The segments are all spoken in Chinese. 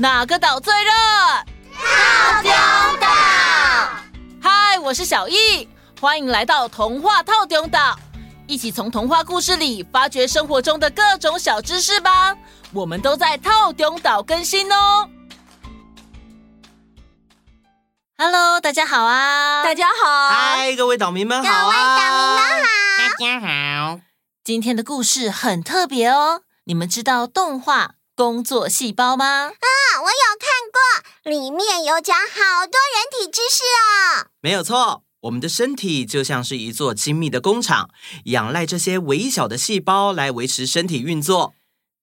哪个岛最热？套丢岛。嗨，我是小易，欢迎来到童话套丢岛，一起从童话故事里发掘生活中的各种小知识吧。我们都在套丢岛更新哦。Hello，大家好啊！大家好，嗨，各位岛民们好啊！各位岛民们好，大家好。今天的故事很特别哦，你们知道动画《工作细胞》吗？啊，我有看过，里面有讲好多人体知识哦。没有错，我们的身体就像是一座精密的工厂，仰赖这些微小的细胞来维持身体运作。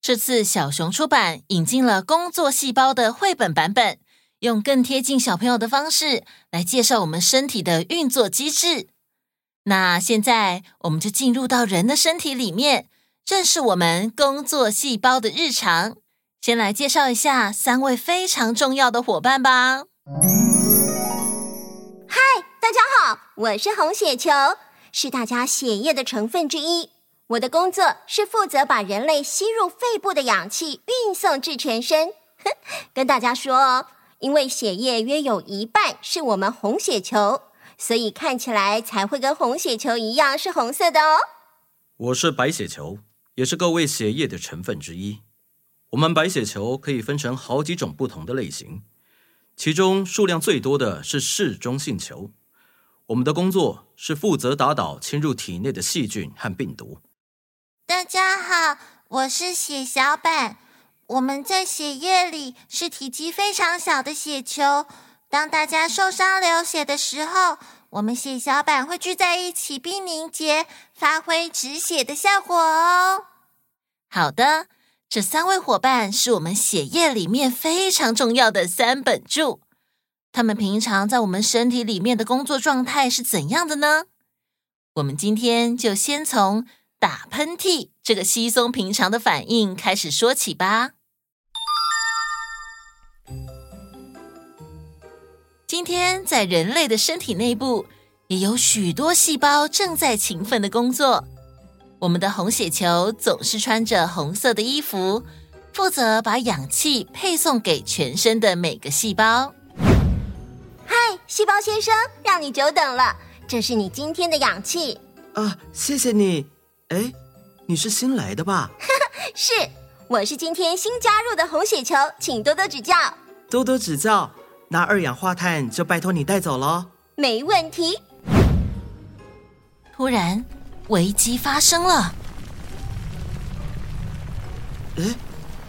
这次小熊出版引进了《工作细胞》的绘本版本。用更贴近小朋友的方式来介绍我们身体的运作机制。那现在我们就进入到人的身体里面，认识我们工作细胞的日常。先来介绍一下三位非常重要的伙伴吧。嗨，大家好，我是红血球，是大家血液的成分之一。我的工作是负责把人类吸入肺部的氧气运送至全身。哼，跟大家说哦。因为血液约有一半是我们红血球，所以看起来才会跟红血球一样是红色的哦。我是白血球，也是各位血液的成分之一。我们白血球可以分成好几种不同的类型，其中数量最多的是嗜中性球。我们的工作是负责打倒侵入体内的细菌和病毒。大家好，我是血小板。我们在血液里是体积非常小的血球。当大家受伤流血的时候，我们血小板会聚在一起并凝结，发挥止血的效果哦。好的，这三位伙伴是我们血液里面非常重要的三本柱。他们平常在我们身体里面的工作状态是怎样的呢？我们今天就先从打喷嚏这个稀松平常的反应开始说起吧。今天在人类的身体内部，也有许多细胞正在勤奋的工作。我们的红血球总是穿着红色的衣服，负责把氧气配送给全身的每个细胞。嗨，细胞先生，让你久等了，这是你今天的氧气。啊，谢谢你。哎，你是新来的吧？是，我是今天新加入的红血球，请多多指教。多多指教。那二氧化碳就拜托你带走喽。没问题。突然，危机发生了。哎，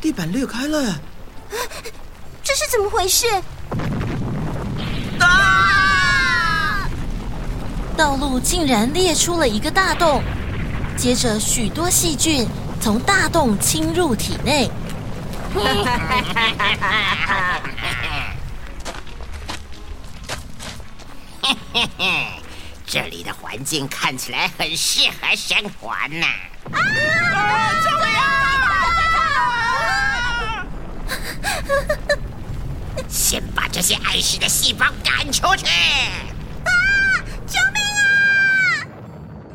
地板裂开了！这是怎么回事？啊！道路竟然裂出了一个大洞，接着许多细菌从大洞侵入体内。这里的环境看起来很适合生活呢。啊！救命啊！先把这些碍事的细胞赶出去！啊！救命啊！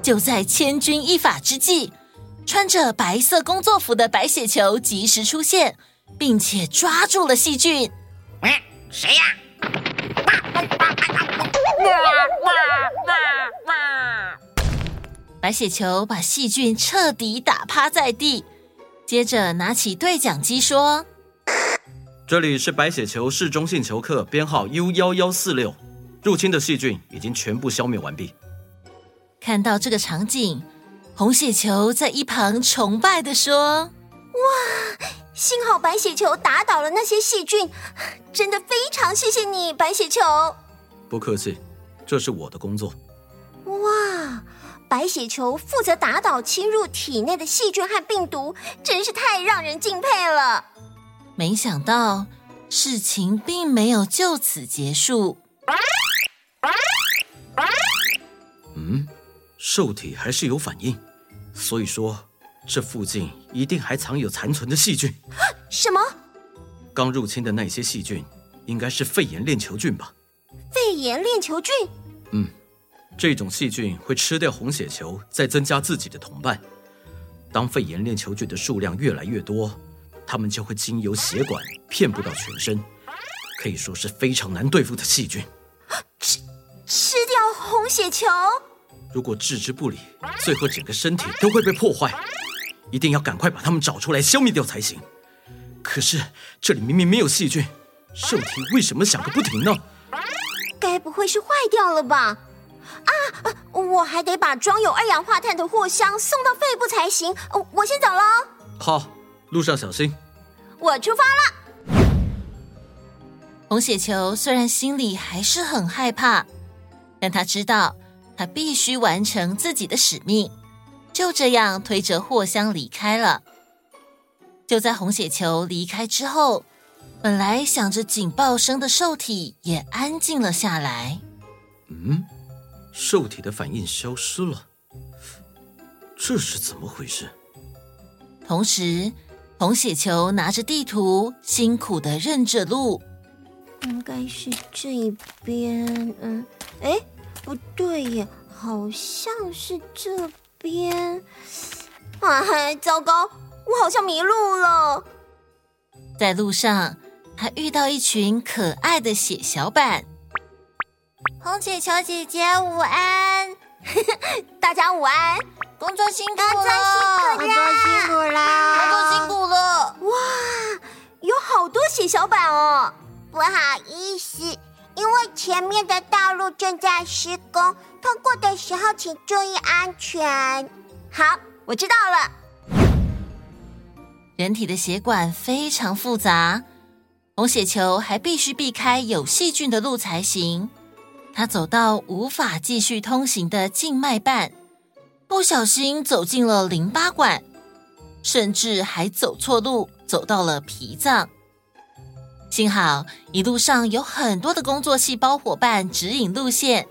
就在千钧一发之际，穿着白色工作服的白血球及时出现，并且抓住了细菌。嗯，谁呀？白血球把细菌彻底打趴在地，接着拿起对讲机说：“这里是白血球嗜中性球客编号 U 幺幺四六，入侵的细菌已经全部消灭完毕。”看到这个场景，红血球在一旁崇拜的说：“哇，幸好白血球打倒了那些细菌，真的非常谢谢你，白血球。”不客气，这是我的工作。哇！白血球负责打倒侵入体内的细菌和病毒，真是太让人敬佩了。没想到事情并没有就此结束。嗯，受体还是有反应，所以说这附近一定还藏有残存的细菌。什么？刚入侵的那些细菌，应该是肺炎链球菌吧？肺炎链球菌？嗯。这种细菌会吃掉红血球，再增加自己的同伴。当肺炎链球菌的数量越来越多，它们就会经由血管遍布到全身，可以说是非常难对付的细菌。吃吃掉红血球？如果置之不理，最后整个身体都会被破坏。一定要赶快把它们找出来消灭掉才行。可是这里明明没有细菌，受体为什么响个不停呢？该不会是坏掉了吧？啊，我还得把装有二氧化碳的货箱送到肺部才行。我先走了。好，路上小心。我出发了。红血球虽然心里还是很害怕，但他知道他必须完成自己的使命。就这样推着货箱离开了。就在红血球离开之后，本来响着警报声的受体也安静了下来。嗯，受体的反应消失了，这是怎么回事？同时，红血球拿着地图，辛苦的认着路。应该是这一边。嗯，哎，不对耶，好像是这。边，哎，糟糕！我好像迷路了。在路上，还遇到一群可爱的血小板。红血球姐姐午安，大家午安。工作辛苦了，工作辛苦啦，工作辛苦了。哇，有好多血小板哦！不好意思，因为前面的道路正在施工。通过的时候，请注意安全。好，我知道了。人体的血管非常复杂，红血球还必须避开有细菌的路才行。他走到无法继续通行的静脉瓣，不小心走进了淋巴管，甚至还走错路，走到了脾脏。幸好一路上有很多的工作细胞伙伴指引路线。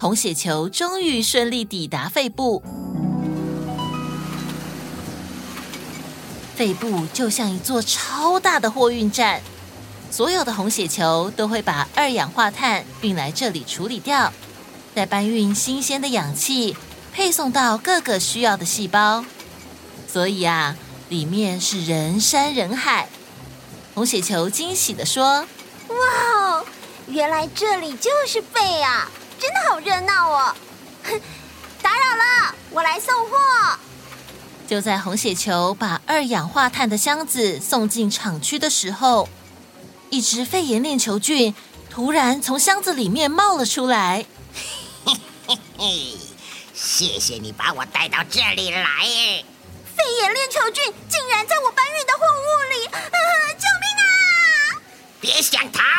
红血球终于顺利抵达肺部，肺部就像一座超大的货运站，所有的红血球都会把二氧化碳运来这里处理掉，再搬运新鲜的氧气，配送到各个需要的细胞。所以啊，里面是人山人海。红血球惊喜地说：“哇哦，原来这里就是肺啊！”真的好热闹哦！打扰了，我来送货。就在红血球把二氧化碳的箱子送进厂区的时候，一只肺炎链球菌突然从箱子里面冒了出来。嘿嘿嘿，谢谢你把我带到这里来。肺炎链球菌竟然在我搬运的货物里！啊，救命啊！别想逃！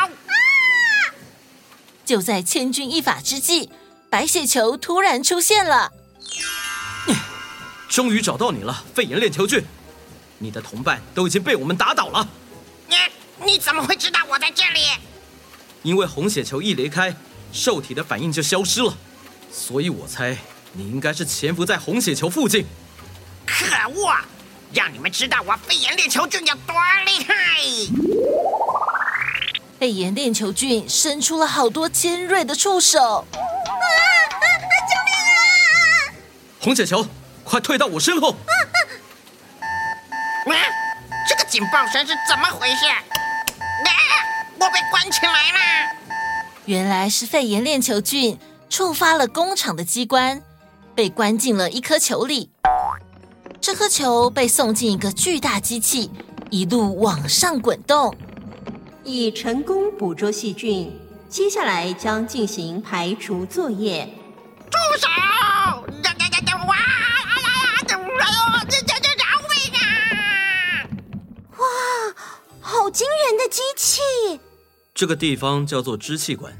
就在千钧一发之际，白血球突然出现了。终于找到你了，肺炎链球菌！你的同伴都已经被我们打倒了。你你怎么会知道我在这里？因为红血球一离开，受体的反应就消失了，所以我猜你应该是潜伏在红血球附近。可恶！让你们知道我肺炎链球菌有多厉害！肺炎链球菌伸出了好多尖锐的触手！啊啊啊！救命啊！红血球，快退到我身后！啊啊！这个警报声是怎么回事？啊！我被关起来了！原来是肺炎链球菌触发了工厂的机关，被关进了一颗球里。这颗球被送进一个巨大机器，一路往上滚动。已成功捕捉细菌，接下来将进行排除作业。住手！呀呀呀呀！哇！哎呀呀！哎呦！这这这饶命啊！哇！好惊人的机器！这个地方叫做支气管，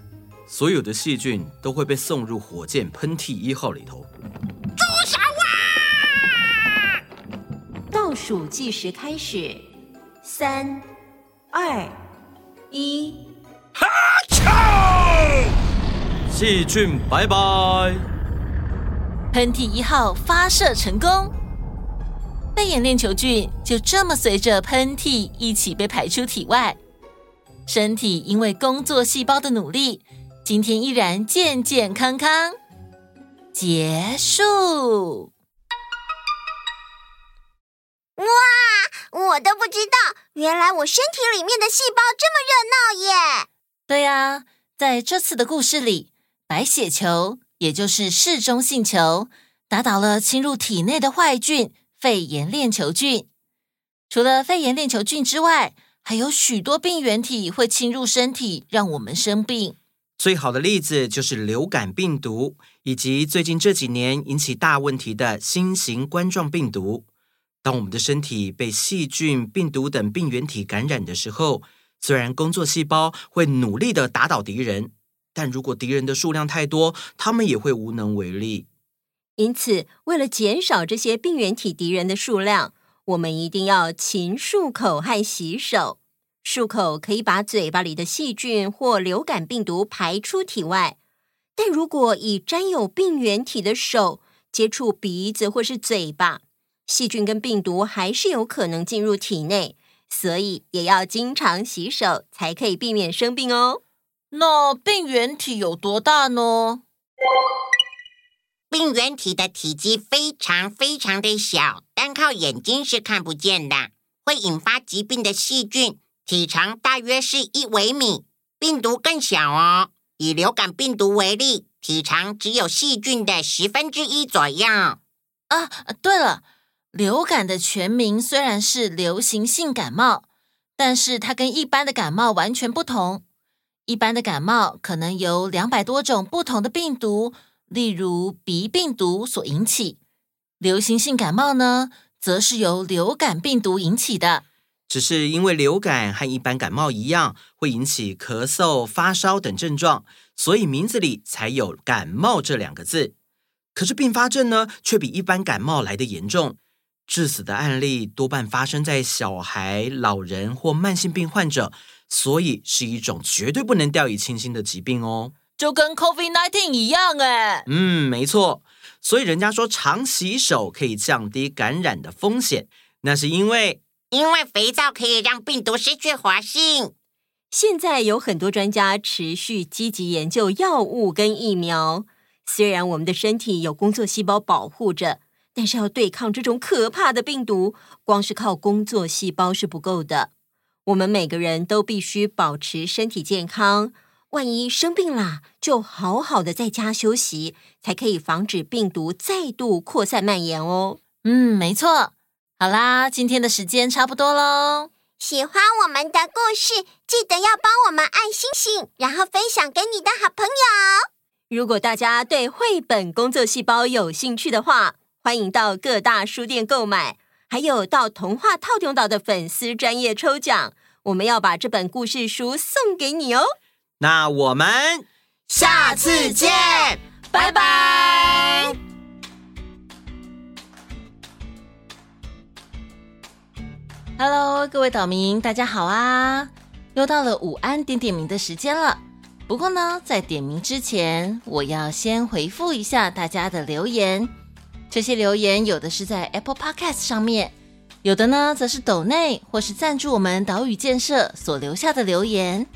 所有的细菌都会被送入火箭喷嚏一号里头。住手啊！倒数计时开始，三、二。一，哈啾！细菌拜拜！喷嚏一号发射成功，肺炎链球菌就这么随着喷嚏一起被排出体外。身体因为工作细胞的努力，今天依然健健康康。结束。哇，我都不知道，原来我身体里面的细胞这么热闹耶！对呀，在这次的故事里，白血球，也就是嗜中性球，打倒了侵入体内的坏菌肺炎链球菌。除了肺炎链球菌之外，还有许多病原体会侵入身体，让我们生病。最好的例子就是流感病毒，以及最近这几年引起大问题的新型冠状病毒。当我们的身体被细菌、病毒等病原体感染的时候，虽然工作细胞会努力地打倒敌人，但如果敌人的数量太多，他们也会无能为力。因此，为了减少这些病原体敌人的数量，我们一定要勤漱口和洗手。漱口可以把嘴巴里的细菌或流感病毒排出体外，但如果以沾有病原体的手接触鼻子或是嘴巴，细菌跟病毒还是有可能进入体内，所以也要经常洗手，才可以避免生病哦。那病原体有多大呢？病原体的体积非常非常的小，单靠眼睛是看不见的，会引发疾病的细菌。体长大约是一微米，病毒更小哦。以流感病毒为例，体长只有细菌的十分之一左右。啊，对了，流感的全名虽然是流行性感冒，但是它跟一般的感冒完全不同。一般的感冒可能由两百多种不同的病毒，例如鼻病毒所引起。流行性感冒呢，则是由流感病毒引起的。只是因为流感和一般感冒一样，会引起咳嗽、发烧等症状，所以名字里才有“感冒”这两个字。可是并发症呢，却比一般感冒来得严重，致死的案例多半发生在小孩、老人或慢性病患者，所以是一种绝对不能掉以轻心的疾病哦。就跟 COVID-19 一样哎。嗯，没错。所以人家说常洗手可以降低感染的风险，那是因为。因为肥皂可以让病毒失去活性。现在有很多专家持续积极研究药物跟疫苗。虽然我们的身体有工作细胞保护着，但是要对抗这种可怕的病毒，光是靠工作细胞是不够的。我们每个人都必须保持身体健康。万一生病啦，就好好的在家休息，才可以防止病毒再度扩散蔓延哦。嗯，没错。好啦，今天的时间差不多喽。喜欢我们的故事，记得要帮我们按星星，然后分享给你的好朋友。如果大家对绘本工作细胞有兴趣的话，欢迎到各大书店购买，还有到童话套用岛的粉丝专业抽奖，我们要把这本故事书送给你哦。那我们下次见，拜拜。Hello，各位岛民，大家好啊！又到了午安点点名的时间了。不过呢，在点名之前，我要先回复一下大家的留言。这些留言有的是在 Apple Podcast 上面，有的呢则是斗内或是赞助我们岛屿建设所留下的留言。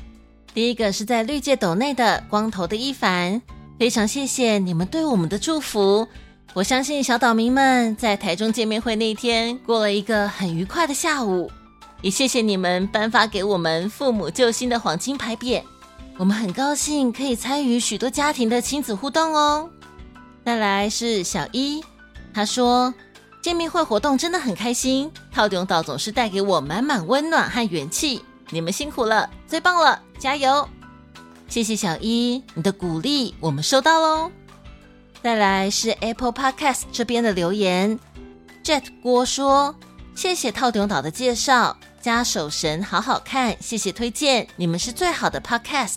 第一个是在绿界斗内的光头的一凡，非常谢谢你们对我们的祝福。我相信小岛民们在台中见面会那天过了一个很愉快的下午，也谢谢你们颁发给我们父母救星的黄金牌匾，我们很高兴可以参与许多家庭的亲子互动哦。再来是小一，他说见面会活动真的很开心，套顶岛总是带给我满满温暖和元气，你们辛苦了，最棒了，加油！谢谢小一，你的鼓励我们收到喽。再来是 Apple Podcast 这边的留言，Jet 郭说：“谢谢套顶岛的介绍，家守神好好看，谢谢推荐，你们是最好的 Podcast，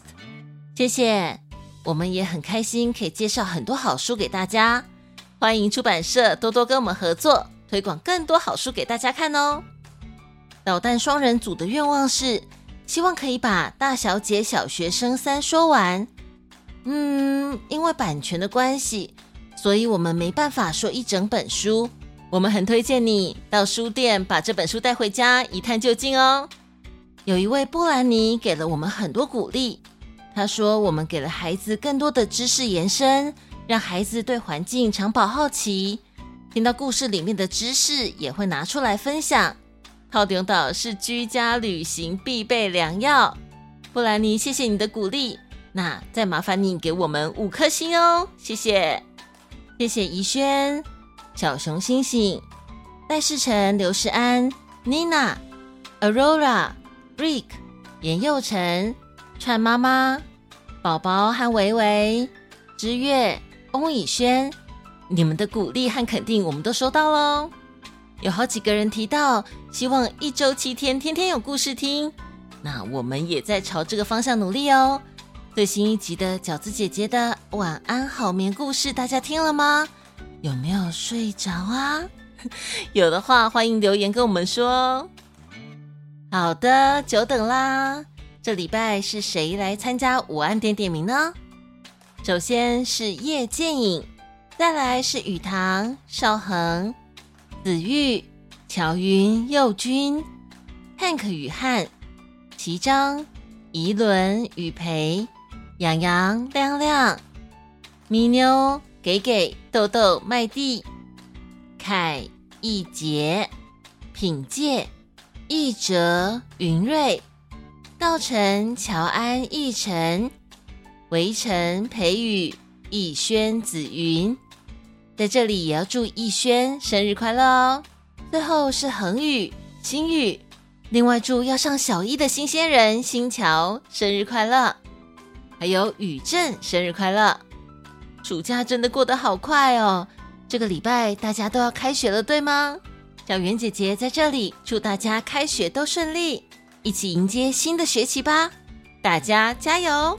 谢谢。我们也很开心可以介绍很多好书给大家，欢迎出版社多多跟我们合作，推广更多好书给大家看哦。导弹双人组的愿望是希望可以把大小姐小学生三说完。”嗯，因为版权的关系，所以我们没办法说一整本书。我们很推荐你到书店把这本书带回家一探究竟哦。有一位布兰尼给了我们很多鼓励，他说我们给了孩子更多的知识延伸，让孩子对环境常保好奇。听到故事里面的知识也会拿出来分享。套顶岛是居家旅行必备良药。布兰妮，谢谢你的鼓励。那再麻烦你给我们五颗星哦，谢谢。谢谢怡轩、小熊星星、赖世成、刘世安、Nina、Aurora、Rick、严佑成、串妈妈、宝宝和维维、知月、翁以轩，你们的鼓励和肯定我们都收到喽。有好几个人提到，希望一周七天，天天有故事听。那我们也在朝这个方向努力哦。最新一集的饺子姐姐的晚安好眠故事，大家听了吗？有没有睡着啊？有的话，欢迎留言跟我们说。好的，久等啦。这礼拜是谁来参加午安点点名呢？首先是叶剑影，再来是雨堂、少恒、子玉、乔云、佑君、Hank 与汉、齐章、怡伦、雨培。洋洋、亮亮、咪妞、给给、豆豆、麦蒂、凯、易杰、品介、易哲、云瑞、道成、乔安、奕晨、围城、裴宇、逸轩、紫云，在这里也要祝逸轩生日快乐哦！最后是恒宇、新宇，另外祝要上小一的新鲜人新乔生日快乐。还有宇正生日快乐！暑假真的过得好快哦，这个礼拜大家都要开学了，对吗？小圆姐姐在这里祝大家开学都顺利，一起迎接新的学期吧！大家加油！